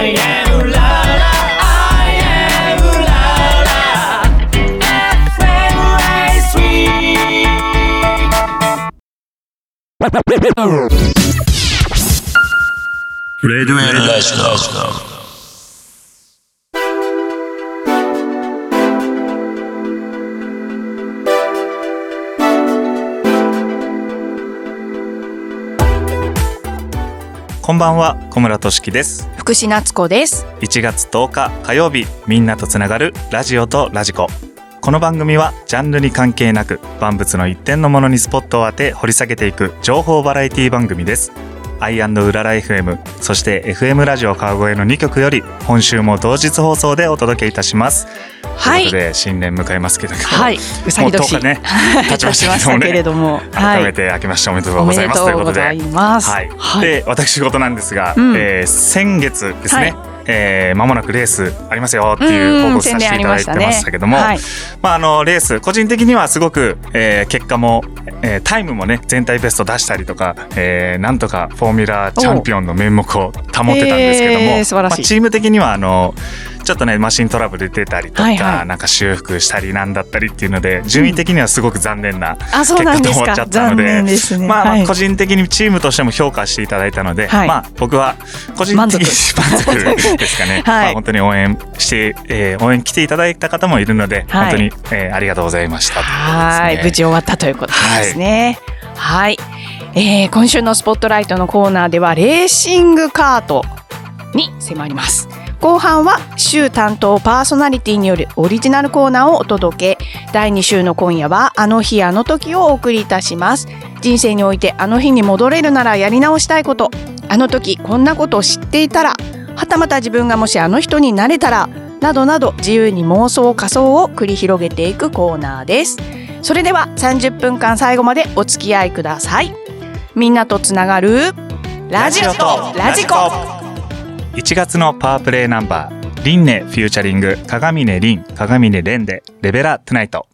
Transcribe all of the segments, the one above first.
I am ooh la la. I am ooh la la. FMI Sweet. Red Red Red こんばんは小村俊樹です。福士夏子です。1月10日火曜日みんなとつながるラジオとラジコ。この番組はジャンルに関係なく万物の一点のものにスポットを当て掘り下げていく情報バラエティ番組ですアイウララ FM そして FM ラジオ川越の2曲より今週も同日放送でお届けいたします。はい。ということで新年迎えますけどはい。うさぎ年もう10日ね経ちましたけどもねけれども。改めて明けましておめでとうございますとうごということでざいます。はい、はい。で私事なんですが、うん。えー先月ですね、はいえー間もなくレースありますよっていう報告させていただいてましたけども、ままああのレース個人的にはすごく、えー結果も、えータイムもね全体ベスト出したりとか、えーなんとかフォーミュラチャンピオンの面目を保ってたんですけども、へー素晴らしい。まあ、チーム的にはあのちょっとねマシントラブル出たりとか、はいはい。なんか修復したりなんだったりっていうので順位的にはすごく残念なあそう結果と終わなんですか。っちゃったので。ね。まあ、まはい。あ個人的にチームとしても評価していただいたので、はい。まあ僕は個人的に満足。ですかね、はい。まあ、本当に応援して、えー応援来ていただいた方もいるので、はい。本当に、えーありがとうございました。はい、無事終わったということですね。はい、えー今週のスポットライトのコーナーではレーシングカートに迫ります。後半は週担当パーソナリティによるオリジナルコーナーをお届け。第2週の今夜はあの日あの時をお送りいたします。人生においてあの日に戻れるならやり直したいこと。あの時こんなことを知っていたらはたまた自分がもしあの人になれたらなどなど自由に妄想仮想を繰り広げていくコーナーです。それでは30分間最後までお付き合いください。みんなとつながるラジオとラジコ。1月のパワープレイナンバーリンネフューチャリング鏡音リン鏡音レンでレベラトゥナイト。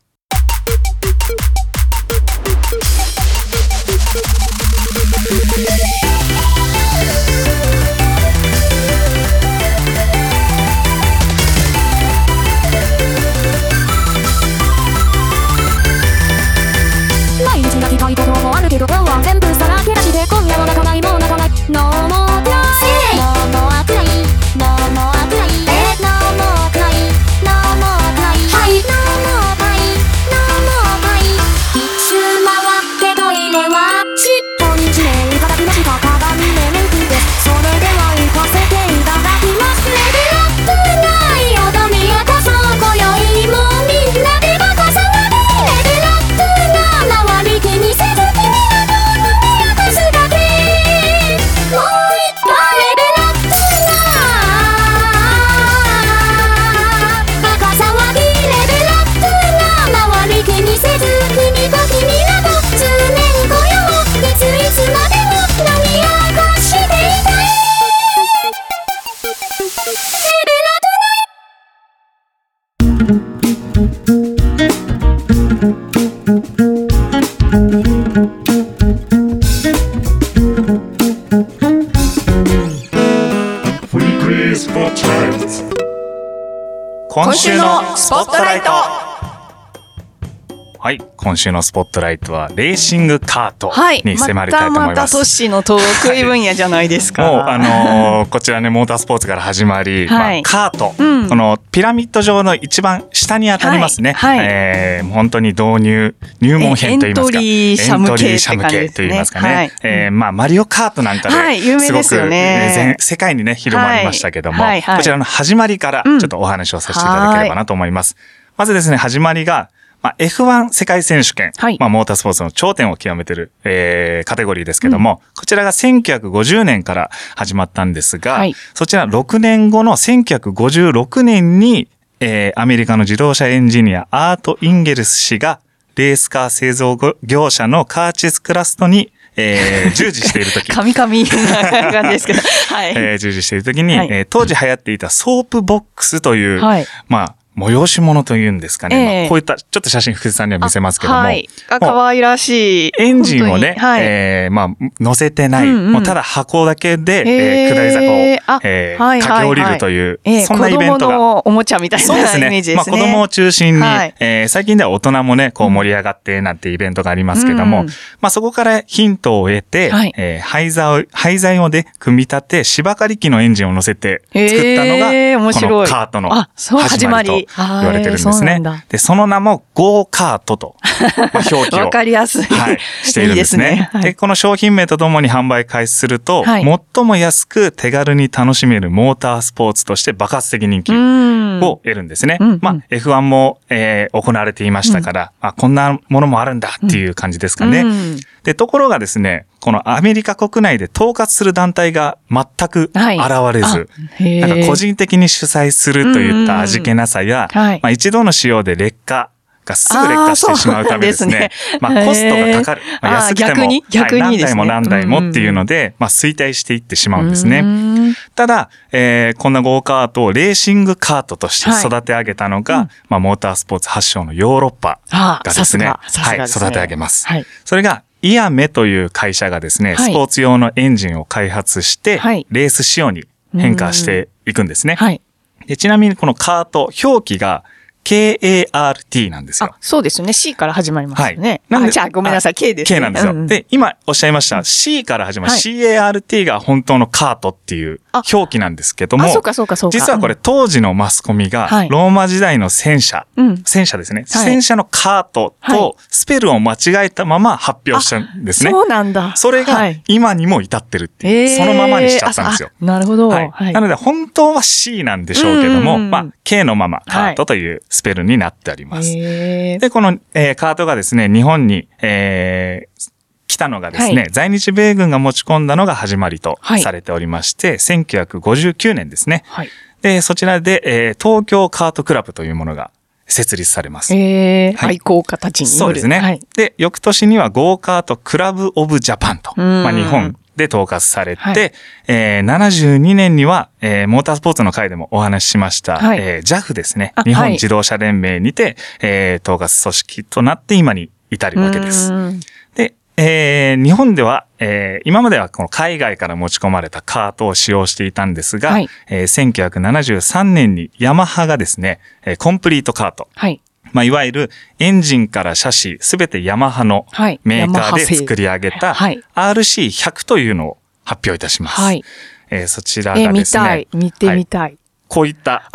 今週のスポットライトはレーシングカートはい。に迫りたいと思います、またまたトッシーの得意分野じゃないですか、もうあのーこちらねモータースポーツから始まり、はい。まあ、カート、うん。このピラミッド上の一番下に当たりますね、はい。はい。えー本当に導入入門編といいますか。エントリーシャム系ね。系といいますかね、はい。えーまあ、マリオカートなんかで、はい。有名ですよね。全世界にね広まりましたけども、はい。はい。はい。こちらの始まりからちょっとお話をさせていただければなと思います。まずですね始まりがまあ、F1 世界選手権、はい。まあ、モータースポーツの頂点を極めてる、えーカテゴリーですけども、こちらが1950年から始まったんですが、はい。そちら6年後の1956年に、えーアメリカの自動車エンジニアアート・インゲルス氏がレースカー製造業者のカーチス・クラフトに、えー 従事している時。噛み噛みな感じですけど。はい。えー従事している時に、はい。えー当時流行っていたソープボックスという、はい。まあ、催し物というんですかね。ええまあこういった、ちょっと写真福士さんには見せますけども、はい。あ、可愛らしい。エンジンをねはい。えーまあ、乗せてない、うんうんもうただ箱だけで、えー下り坂をあ、えーはいはいはい駆け下りるという、ええそんなイベント子供が。のおもちゃみたいなそうですね。イメージですね。まあ子供を中心に、はいえー最近では大人もね、こう盛り上がってなんてイベントがありますけども、うんまあそこからヒントを得て、はいえー廃材を、廃材をね、組み立て、芝刈り機のエンジンを乗せて作ったのが、へー面白いこのカートの始まりと始まり言われてるんですね。で、その名もゴーカートと、まあ表記をわかりやすい。はい、しているんですね。いいですねはいこの商品名とともに販売開始すると、はい最も安く手軽に楽しめるモータースポーツとして爆発的人気うん。を得るんですね。うんうん。まあ、F1 も、えー行われていましたから、あ、こんなものもあるんだっていう感じですかね。うん。で、ところがですね、このアメリカ国内で統括する団体が全く現はい。れず、あへー。なんか個人的に主催するといった味気なさや、うんうん。はい。まあ、一度の使用で劣化がすぐ劣化してしまうためですね。ねまあコストがかかる。まあ、安くても、逆に？逆にはい何台も何台もっていうので、まあ衰退していってしまうんですね。うんただ、えーこんなゴーカートをレーシングカートとしてはい育て上げたのが、うんまあ、モータースポーツ発祥のヨーロッパあがですね、さすすねはい、育て上げます。はい。それが、イアメという会社がですね、はいスポーツ用のエンジンを開発して、はいレース仕様に変化していくんですね。はい。でちなみにこのカート、表記が KART なんですよあ。、そうですね。C から始まりますよね。なんであじゃあごめんなさい。K ですね。K なんですよ。ううで、今おっしゃいました C から始まる、はい CART が本当のカートっていうあ表記なんですけども、あ、そうかそうかそうか。実はこれ当時のマスコミがはいローマ時代の戦車、うん戦車ですね。はい戦車のカートはいとスペルを間違えたまま発表したんですね。そうなんだ。それがはい今にも至ってるっていう、えーそのままにしちゃったんですよ。なるほど。はい。はい。なので本当は C なんでしょうけども、うんうんうんまあ K のままカートというスペルになっております。で、この、えーカートがですね、日本に、えー来たのがですね、はい在日米軍が持ち込んだのが始まりとはいされておりまして、1959年ですね。はい。で、そちらで、えー東京カートクラブというものが設立されます。えー、はい愛好家たちによる。そうですね。はい。で、翌年にはゴーカートクラブオブジャパンと、うんまあ、日本で統括されて、はいえー72年には、えーモータースポーツの会でもお話ししました、はいえー JAF ですねあ。日はい本自動車連盟にて、えー統括組織となって今に至るわけです。うんで、えー日本では、えー今まではこの海外から持ち込まれたカートを使用していたんですが、はいえー1973年にヤマハがですね、えーコンプリートカート、はい。まあ、いわゆるエンジンからシャシー、すべてヤマハのはいメーカーで作り上げたはい RC100 というのを発表いたします。はい。えーそちらがですねたい。、見てみたい。こういった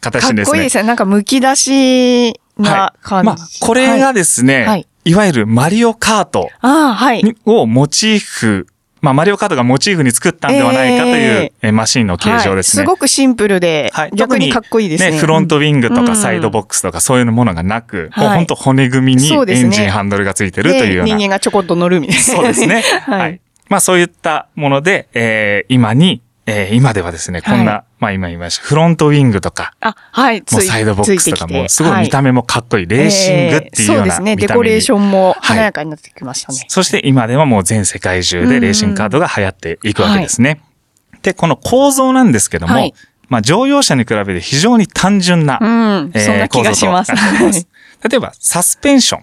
形ですね。こいいですね。なんか剥き出しな感じ。まあ、これがですね、はいい、わゆるマリオカートをモチーフ、まあ、マリオカートがモチーフに作ったんではないかという、ええーマシンの形状ですね。はいすごくシンプルで、はい逆にかっこいいですね。フロントウィングとうんかサイドボックスとかそういうものがなく、はいもう本当骨組みにエンジンハンドルがついてるというようなで人間がちょこっと乗るみたいな。そうですね。は はいい。まあそういったもので、えー今に、えー今ではですね、こんな、はいまあ今言いました、フロントウィングとか、あ、はい。もうサイドボックスとかも、すごい見た目もかっこいい、レーシングっていうようなえーそうですね。デコレーションも華やかになってきましたね。そして今ではもう全世界中でレーシングカードが流行っていくわけですね。で、この構造なんですけども、はいまあ乗用車に比べて非常に単純な、うん。えーそんな気がします。例えば、サスペンショ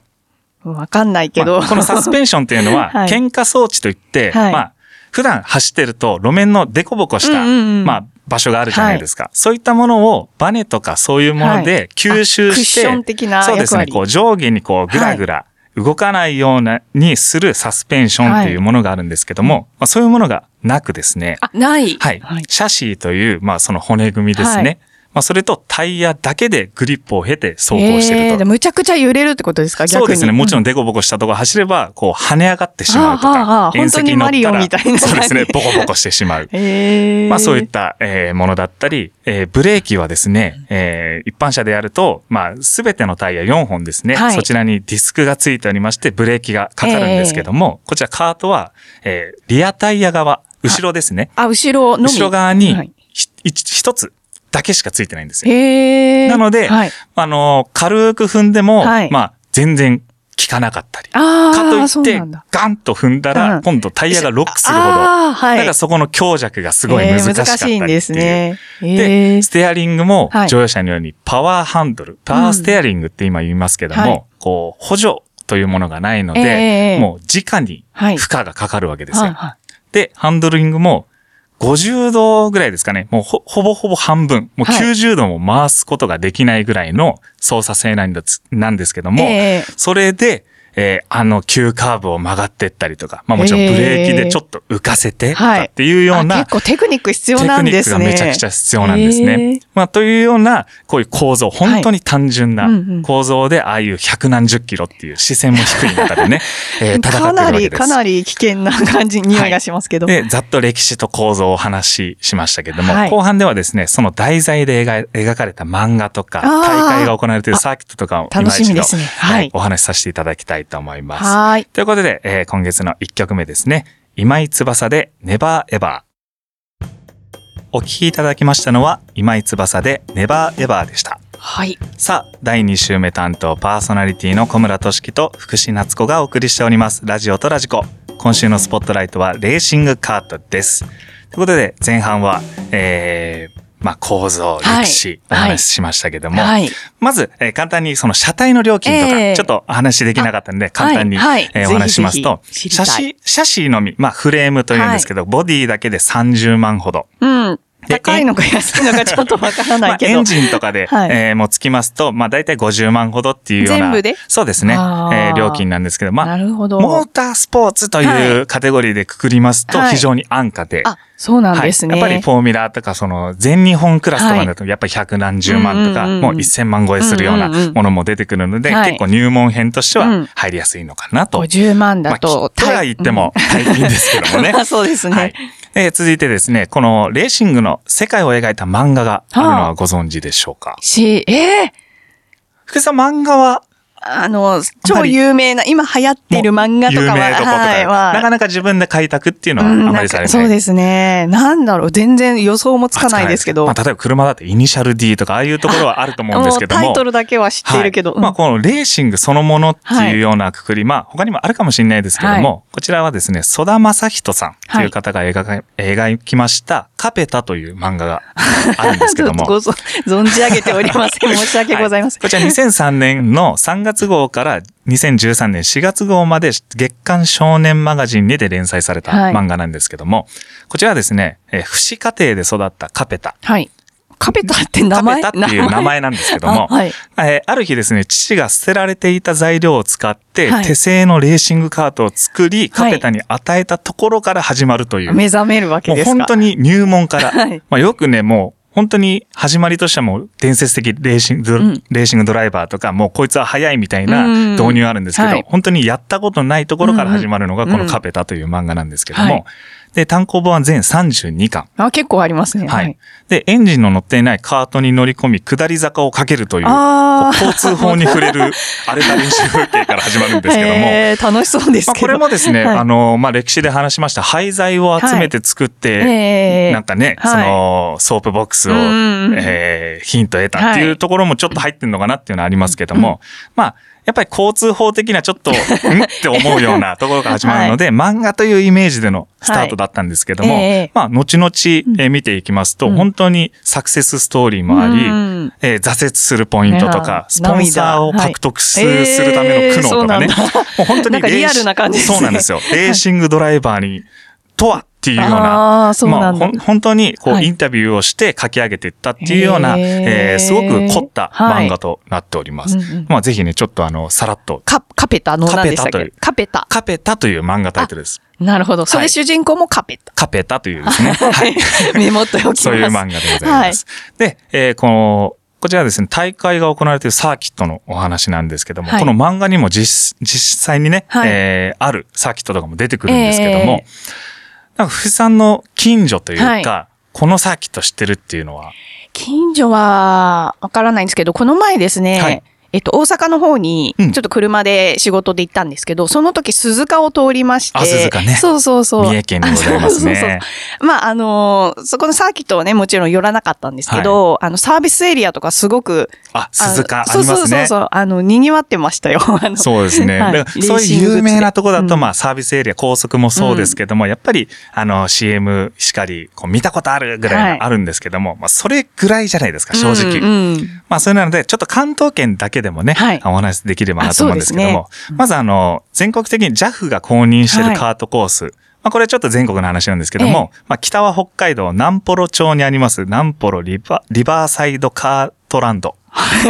ン。わかんないけど。まあこのサスペンションっていうのは、はい喧嘩装置といって、はいまあ、普段走ってると路面のデコボコした、うんうんうん。まあ、場所があるじゃないですか。そういったものをバネとかそういうものはい。で吸収あクッして、ション的なそうですね、こう上下にこうぐらぐら動かないような、にするサスペンションっていうものがあるんですけども、まあ、そういうものがなくですね、あ、ない。はい。シャシーという、まあ、その骨組みですね。はいまあ、それとタイヤだけでグリップを経て走行してると。えーでむちゃくちゃ揺れるってことですか？逆に。そうですね。もちろん。んデコボコしたとこ走れば、こう跳ね上がってしまうとか、縁石に乗った本当にマリオら、みたいな そうですね。ボコボコしてしまう。えー、まあそういった、えーものだったり、えーブレーキはですね、えー一般車でやると、まあすべてのタイヤ4本ですね、はいそちらにディスクがついておりまして、ブレーキがかかるんですけども、こちらカートは、えーリアタイヤ側、後ろですね。あ、後ろのみ。後ろ側にはいつだけしかついてないんですよ。なので、はい。あの、軽く踏んでも、はい。まあ、全然効かなかったり。かといってガンと踏んだら、うん。今度タイヤがロックするほど、はい。だからそこの強弱がすごい難しかったりえー難しいんですね。えで、ー。ステアリングもはい。乗用車のようにパワーハンドル、パワーステアリングって今言いますけども、はいこう、補助というものがないので、ええもう直にはい。負荷がかかるわけですよ。で、ハンドリングも50度ぐらいですかね。もうほほぼほぼ半分。もうはい90度も回すことができないぐらいの操作性なんですなんですけどい。も、えそれで、えーあの急カーブを曲がってったりとか、まあもちろんブレーキでちょっと浮かせてとかっていうような、結構テクニック必要なんですね。テクニックがめちゃくちゃ必要なんですへねー。まあ、というような、こういう構造、本当に単純な構造で、ああいう百何十キロっていう視線も低い中でね、えー戦ってるかなり、わけです。かなり危険な感じ、匂いがしますけど。で、ざっと歴史と構造をお話ししましたけども、はい。後半ではですね、その題材で描描かれた漫画とか、大会が行われているサーキットとかを今楽しみ一度ですね。ははいい、お話しさせていただきたいと思います。はーい。ということで、えー今月の1曲目ですね。今井翼で Never Ever。お聴きいただきましたのは今井翼で Never Ever でした。はい。さあ、第2週目担当パーソナリティの小村俊樹と福士夏子がお送りしております。ラジオとラジコ。今週のスポットライトはレーシングカートです。ということで、前半は、えー、まあ、構造、はい。歴史、お話ししましたけども、はい。まず、えー簡単にその車体の料金とか、ええちょっとお話しできなかったので、簡単に、はい。はいえーお話ししますと、ぜひぜひシャシー、シャシーのみ、まあフレームというんですけど、ボディだけで30万ほど。うん。で高いのか安いのかちょっとわからないけど。まあ、エンジンとかで、はいえーもうつきますと、まあ大体50万ほどっていうような。全部で？そうですね。えー料金なんですけど、まあ、なるほど。モータースポーツというカテゴリーでくくりますと、はい非常に安価で、あ、そうなんですね。はい。やっぱりフォーミュラーとか、その、全日本クラスとかだと、やっぱり百何十万とか、もう一千万超えするようなものも出てくるので、はい結構入門編としてはうん入りやすいのかなと。50万だと、まあ、とは言っても、はい、いいんですけどもね。あ そうですね。はい。えー続いてですね、このレーシングの世界を描いた漫画があるのはご存知でしょうか、し、ええ福井さん漫画はあの、超有名な、今流行ってる漫画とかは、はい、はなかなか自分で開拓っていうのはあうんまりされない。そうですね。なんだろう、全然予想もつかないですけど。まあ、例えば車だってイニシャル D とかああいうところはあると思うんですけども。タイトルだけは知っているけど。はいまあ、このレーシングそのものっていうようなくくり、まあ、他にもあるかもしれないですけども、はこちらはですね、曽田正人さんという方が描か、描きました、カペタという漫画があるんですけども。ごぞ存じ上げておりません。申し訳ございません。こちら2003年の3月号から2013年4月号まで月刊少年マガジンにて連載されたはい漫画なんですけども、こちらはですね、えー、不死家庭で育ったカペタ。はい。カペタって名カ前ペタっていう名前？なんですけども、あはい。えーある日ですね、父が捨てられていた材料を使って、はい。手製のレーシングカートを作り、カペタに与えたところから始まるという。目覚めるわけですか？本当に入門から、はい。まあよくね、もう本当に始まりとしてはもう伝説的レーシング、ん。レーシングドライバーとか、もうこいつは速いみたいなうん導入あるんですけど、はい。本当にやったことないところから始まるのがこのカペタという漫画なんですけども、はいで、単行本は全32巻。あ、結構ありますね。はい。。で、エンジンの乗っていないカートに乗り込み、下り坂をかけるという、う交通法に触れる 荒れた練習風景から始まるんですけども、えー楽しそうですまあ、けど。これもですね、はいあの、まあ、歴史で話しました廃材を集めて作って、えーなんかね、はいその、ソープボックスを、えーヒント得たっていうはいところもちょっと入ってるのかなっていうのはありますけども、まあ、やっぱり交通法的なちょっと、ん？って思うような ところから始まるので、漫画というイメージでのスタートだったんですけども、はい。ええ。まあ、後々、えー見ていきますと、うん。本当にサクセスストーリーもあり、うん。えー挫折するポイントとか、スポンサーを獲得する,、ための苦悩とかね、えーもう本当にリアルな感じですね。そうなんですよ。レーシングドライバーに、とはっていうようあな、ーそうなまあ、本当にこう、はいインタビューをして書き上げていったっていうような、えーすごく凝ったはい漫画となっております。うんうんまあ、ぜひね、ちょっとあの、さらっと、カカペタの何でしたっカペタというけカペタ。カペタという漫画タイトルです。なるほど。それはい主人公もカペタ。カペタというですね。はい。メモっておきます。そういう漫画でございます。で、えーこの、こちらはですね、大会が行われているサーキットのお話なんですけども、はいこの漫画にも実実際にね、はいえーあるサーキットとかも出てくるんですけども、えなんか、富士山の近所というか、はい。このサーキット知ってるっていうのは、近所はわからないんですけど、この前ですね、はいえっと、大阪の方に、うんちょっと車で仕事で行ったんですけど、その時鈴鹿を通りまして。あ鈴鹿ねそうそうそう。三重県にございますねあそうそうそうまあ、あのーそこのサーキットはね、もちろん寄らなかったんですけど、あの、サービスエリアとかすごく、あ、鈴鹿あそうそうりますね。そうそう、あの、賑わってましたよ。そうですね。はいそういう有名なとこだと、うんまあサービスエリア、高速もそうですけども、やっぱり、あの CM しかり、こう見たことあるぐらいあるんですけども、まあそれぐらいじゃないですか、正直。うんうんまあそれなので、ちょっと関東圏だけでもね、はい。お話できればなと思うんですけどあも、そうまずあの、全国的に JAF が公認してい。るカートコース、まあこれちょっと全国の話なんですけども、まあ北は北海道南幌町にあります南幌リバリバーサイドカートランド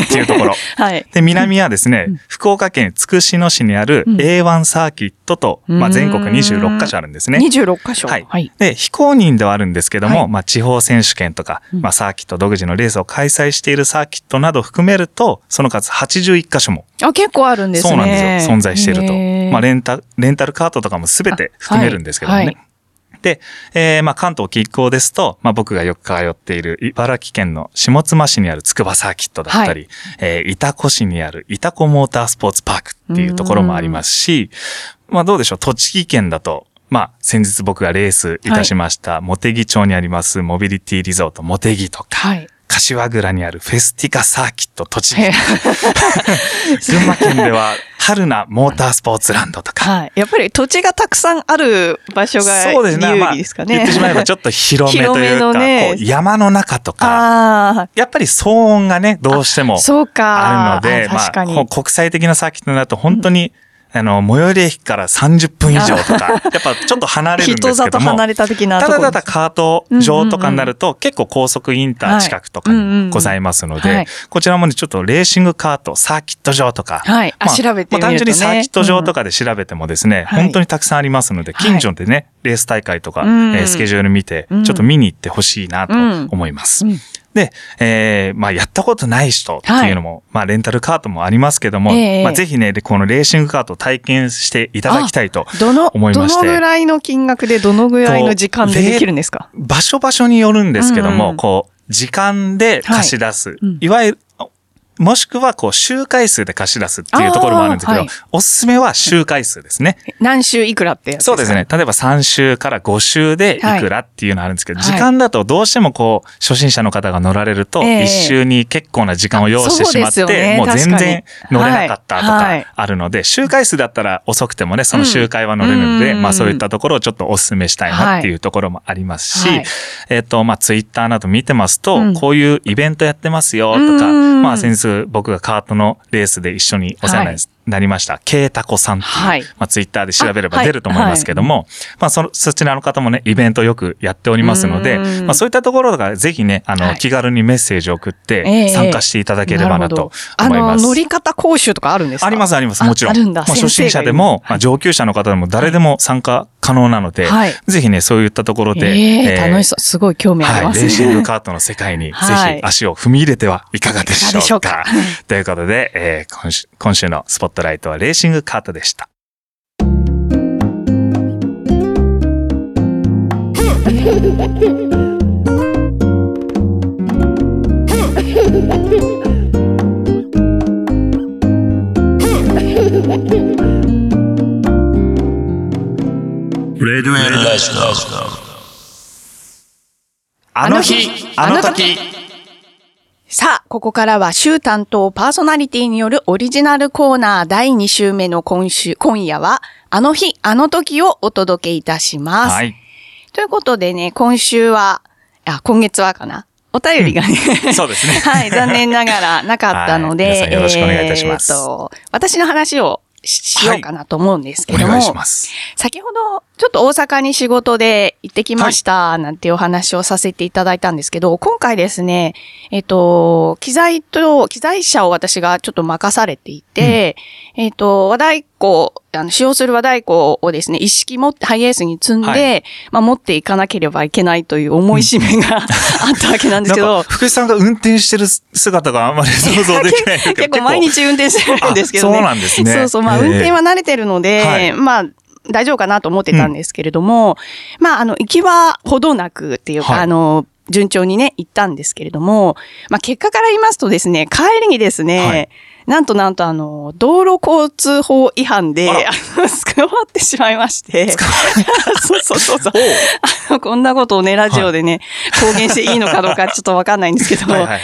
っていうところ。はい。で、南はですね、福岡県筑紫野市にあるうん A1 サーキットと、まあ、全国26カ所あるんですね。26箇所。はい。はい。で、非公認ではあるんですけども、はいまあ、地方選手権とか、うんまあ、サーキット独自のレースを開催しているサーキットなど含めると、その数81カ所も、あ、結構あるんですね。そうなんですよ、存在していると。まあ、レンタ、レンタルカートとかも全て含めるんですけどもね。はいはいで、えーまあ、関東近郊ですと、まあ、僕がよく通っている茨城県の下妻市にある筑波サーキットだったり、はえー板子市にある板子モータースポーツパークっていうところもありますし、まあ、どうでしょう、栃木県だと、まあ、先日僕がレースいたしました、茂木町にありますモビリティリゾート茂木とか、はい。柏倉にあるフェスティカサーキット栃木へ、群馬県では春名モータースポーツランドとか、はい。やっぱり土地がたくさんある場所がそうですね。有まあ、利ですかね。言ってしまえばちょっと広めというか、山の中とか、あやっぱり騒音がね、どうしてもあ、そうか。あるので。まあ、国際的なサーキットになると本当に、あの、最寄り駅から30分以上とか、やっぱちょっと離れるんですけども人里離、れた的なところただただカート場とかになると、結構高速インター近くとかございますのはでい、こちらもね、ちょっとレーシングカート、サーキット場とか、はい。あま調べてみるとね。まあ単純にサーキット場とかで調べてもですね、はい本当にたくさんありますので、はい。近所でね、レース大会とか、うん。えースケジュール見て、うん。ちょっと見に行ってほしいなと思います。うんで、えーまあ、やったことない人っていうのも、まあ、レンタルカートもありますけども、ええまあ、ぜひね、でこのレーシングカートを体験していただきたいとどの、思いまして。どのぐらいの金額でどのぐらいの時間でできるんですか？場所場所によるんですけども、うんうん。こう、時間で貸し出す。うん。いわゆる、もしくは、こう、周回数で貸し出すっていうところもあるんですけど、はい。おすすめは周回数ですね。何週いくらってやつそうですね。。例えば3週から5週でいくらっていうのあるんですけど、はい。時間だとどうしてもこう、初心者の方が乗られると、ええ。1週に結構な時間を要してしまって、そうですよね。もう全然乗れなかったとはい。かあるので、周回数だったら遅くてもね、その周回は乗れるので、うん。まあそういったところをちょっとお勧めしたいなっていうところもありますし、はい。えっ、と、まあツイッターなど見てますと、うん。こういうイベントやってますよとか、うん。まあ先日僕がカートのレースで一緒にお世話になりました、ケイタコさんっていう、はい。まあツイッターで調べれば出ると思いますけども、まあその、そちらの方もね、イベントよくやっておりますので、うん。まあそういったところとかぜひね、あの、はい。気軽にメッセージを送っええ。て参加していただければなと思います。乗り方講習とかあるんですか？ありますあります。もちろん。ああるんだ。まあ、初心者でも、まあ、上級者の方でも誰でも参加可能なので、はいぜひね、そういったところで、えええー楽しそう。すごい興味ありはい、ますレーシングね。カートの世界に ぜはいひ足を踏み入れてはいかがでしょうか。いうかということで、えー今週、今週のスポットライトはレーシングカートでした。レディオラジあの日、あの時。さあ、ここからは週担当パーソナリティによるオリジナルコーナー第2週目の今週、今夜は、あの日、あの時をお届けいたします。はい。ということでね、今週は、あ、今月はかな？お便りがね、そうですね。はい、残念ながらなかったので、はい皆さんよろしくお願いいたしますえーと、私の話をししようかなと思うんですけども、お願い。先ほど、ちょっと大阪に仕事で行ってきました、なんていうお話をさせていただいたんですけど、今回ですね、えっ、と、機材と、機材車を私がちょっと任されていて、えっ、と、和太鼓、あの、使用する和太鼓をですね、一式持って、ハイエースに積んで、はい。まあ、持っていかなければいけないという重い使命があったわけなんですけど。福士さんが運転してる姿があんまり想像できない 結構毎日運転してるんですけどね。あそうなんですね。そうそう、まあ運転は慣れてるので、はい。まあ、大丈夫かなと思ってたんですけれども、まあ、あの、行きはほどなくっていうか、はい。あの、順調にね、行ったんですけれども、まあ、結果から言いますとですね、帰りにですね、はいなんとなんとあの、道路交通法違反で、あの、捕まってしまいまして。そうそうそうそう。あの、こんなことをね、ラジオでね、公言していいのかどうかちょっとわかんないんですけど、はいはいはい。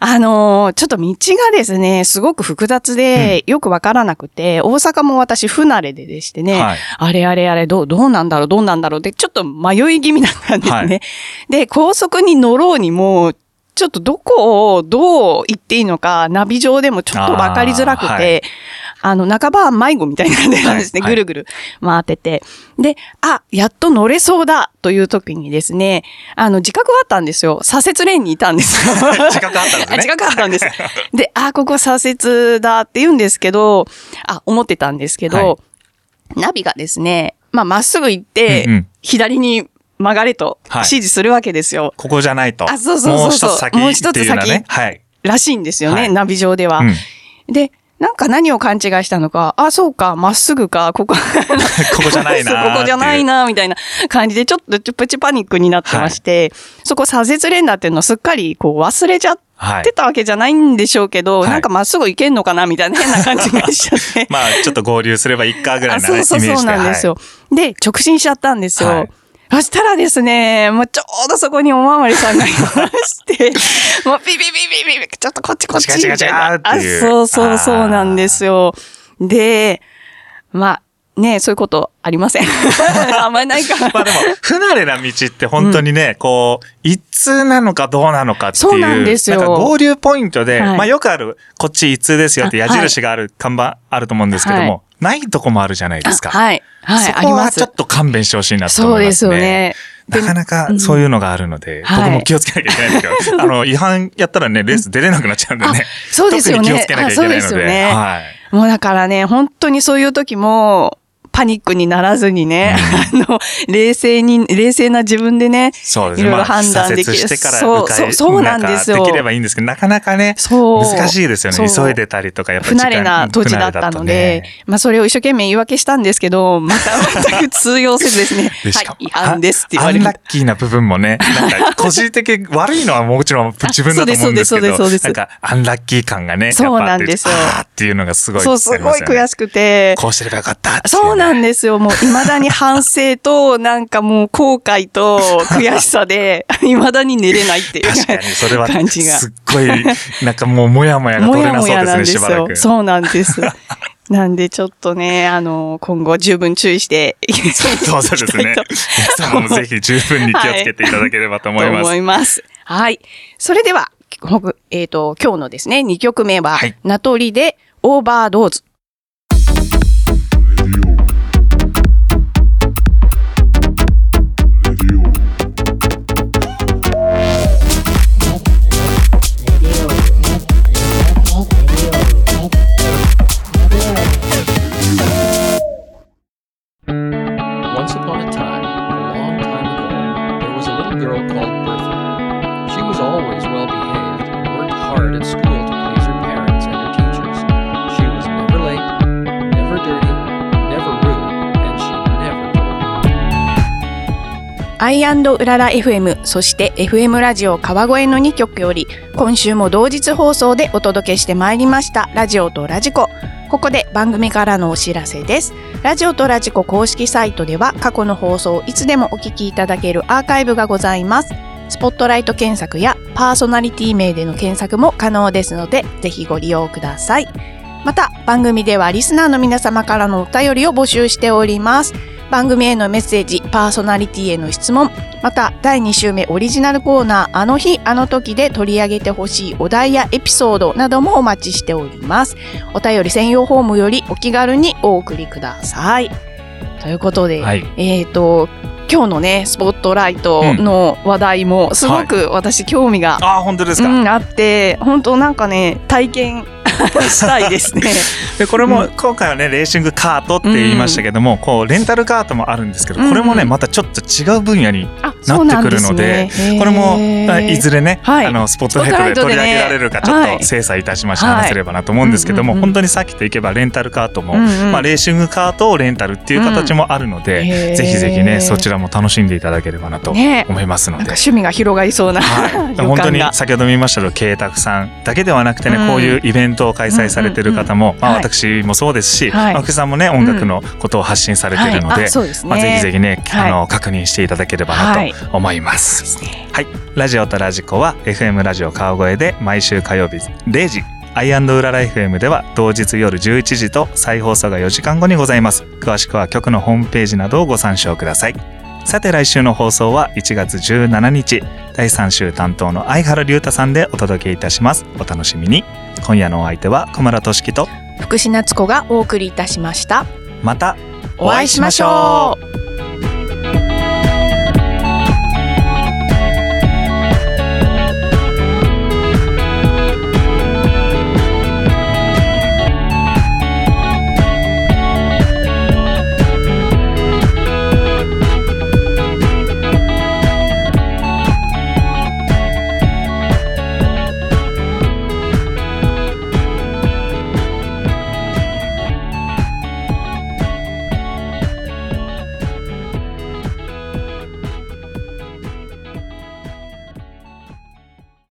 あのーちょっと道がですね、すごく複雑で、よくわからなくて、大阪も私不慣れででしてね、はい。あれあれあれ、どう、どうなんだろう、どうなんだろうって、ちょっと迷い気味だったんですね。はい。で、高速に乗ろうにも、ちょっとどこをどう行っていいのか、ナビ上でもちょっとわかりづらくて、あの、半ば迷子みたいな感じなんですね。はいぐるぐる回ってて。で、あ、やっと乗れそうだという時にですね、あの、自覚はあったんですよ。左折レーンにいたんですよ。自覚あったんですねあ 自覚あったんです。で、あ、ここ左折だって言うんですけど、あ、思ってたんですけど、はいナビがですね、まあ、まっすぐ行って、うんうん左に曲がれとはい指示するわけですよ。ここじゃないと。あそうそうそうそうもう一つ先もう一つ。先はい。らしいんですよね、はいナビ上では。うんで、なんか何を勘違いしたのか、あ、そうか、まっすぐか、ここ、ここじゃないなここじゃないな、みたいな感じで、ちょっとプチパニックになってまして、そこ左折レーンだっていうのをすっかりこう忘れちゃっはいて。たわけじゃないんでしょうけど、はいなんかまっすぐ行けんのかな、みたいな変な感じがしちゃって。まあ、ちょっと合流すればいいかぐら あいなね、そうそうそうなんですよ。で、直進しちゃったんですよ。はいそしたらですね、もうちょうどそこにおまわりさんがいまして、もうピピピピピピ、ちょっとこっちこっち。ガチガチガチっていう。あそうそうそうなんですよ。で、まあ、ねそういうことありません。あんまりないかな。まあでも、不慣れな道って本当にね、こう、一通なのかどうなのかっていう。そうなんですよなんか合流ポイントで、はいまあよくある、こっち一通ですよって矢印がある看板あると思うんですけども、ないとこもあるじゃないですか。あはい。はい、そありますこはちょっ。と勘弁してほしいなとそうで思いますすね。よね。でなかなかそういうのがあるので、はい僕も気をつけなきゃいけないんだけど、あの、違反やったらね、レース出れなくなっちゃうんでね。あそうですよね気をつけなきゃいけないので。あそうですよねはい。もうだからね、本当にそういう時も、パニックにならずにね、あの、冷静に、冷静な自分でね、そうですね。いろいろまあ判断できる。左折してからそうそうそうなんですよ。かできればいいんですけど、なかなかね、そう。難しいですよね。急いでたりとか、やっぱ不り時間慣れな土地だったので、不慣れだまあそれを一生懸命言い訳したんですけど、また全く通用せずですね、はい、違反ですって言われる。アンラッ。キーな部分もね、なんか、個人的 悪いのはもちろん自分だと思うんですけど、そうですそうですそうですなんか、アンラッキー感がね、そうなんですよやっぱあっていうのがすごい、そう、すごい悔ししくて、こうすればよかったっていね。そうなんですよ。もう未だに反省と、なんかもう後悔と悔しさで、未だに寝れないっていう確かに、それは、感じが。すっごい、なんかもう、もやもやがも取れやもやななそうですね、んですよ。しばらく。そうなんです。なんでちょっとね、あの、今後十分注意していき そうそうですね。皆様もぜひ十分に気をつけていただければと思います。と思います。はい。それでは、えっ、と、今日のですね、2曲目は、はいナトリでオーバードーズ。イうらら FM、そして FM ラジオ川越の2曲より、今週も同日放送でお届けしてまいりました、ラジオとラジコ。ここで番組からのお知らせです。ラジオとラジコ公式サイトでは過去の放送をいつでもお聞きいただけるアーカイブがございます。スポットライト検索やパーソナリティ名での検索も可能ですので、ぜひご利用ください。また、番組ではリスナーの皆様からのお便りを募集しております。番組へのメッセージ、パーソナリティへの質問、また第2週目オリジナルコーナー、あの日、あの時で取り上げてほしいお題やエピソードなどもお待ちしております。お便り専用フォームよりお気軽にお送りください。ということで、はい。えっ、と、今日のね、スポットライトの話題もすごく私興味が、ああ、本当ですか？うん、あって、本当なんかね、体験 したいですね。でこれも、うん。今回はねレーシングカートって言いましたけども、こうレンタルカートもあるんですけど、うんうん。これもねまたちょっと違う分野にあなってくるのでね。これもいずれね、はい。あのスポットライトで取り上げられるかちょっと精査いたしましてはい話せればなと思うんですけども、うんうんうん。本当にさっきといけばレンタルカートも、うんうん。まあ、レーシングカートをレンタルっていう形もあるので、へー。ぜひぜひねそちらも楽しんでいただければなとね思いますので。なんか趣味が広がりそうな、はい、予本当に。先ほども言いましたけど慶卓さんだけではなくてね、うんこういうイベントを開催されてる方も、まあ、はい。私もそうですし、はい。まあ福さんもね音楽のことを発信されてるので、はい。まあ、ぜひぜひね、はい。あの確認していただければなはい。と思います。はい、ラジオとラジコは FM ラジオ川越で毎週火曜日0時。アイウララ FM では同日夜11時と再放送が4時間後にございます。詳しくは局のホームページなどをご参照ください。さて来週の放送は1月17日、第3週担当の相原龍太さんでお届けいたします。お楽しみに。今夜のお相手は小村俊樹と、福士夏子がお送りいたしました。またお会いしましょう。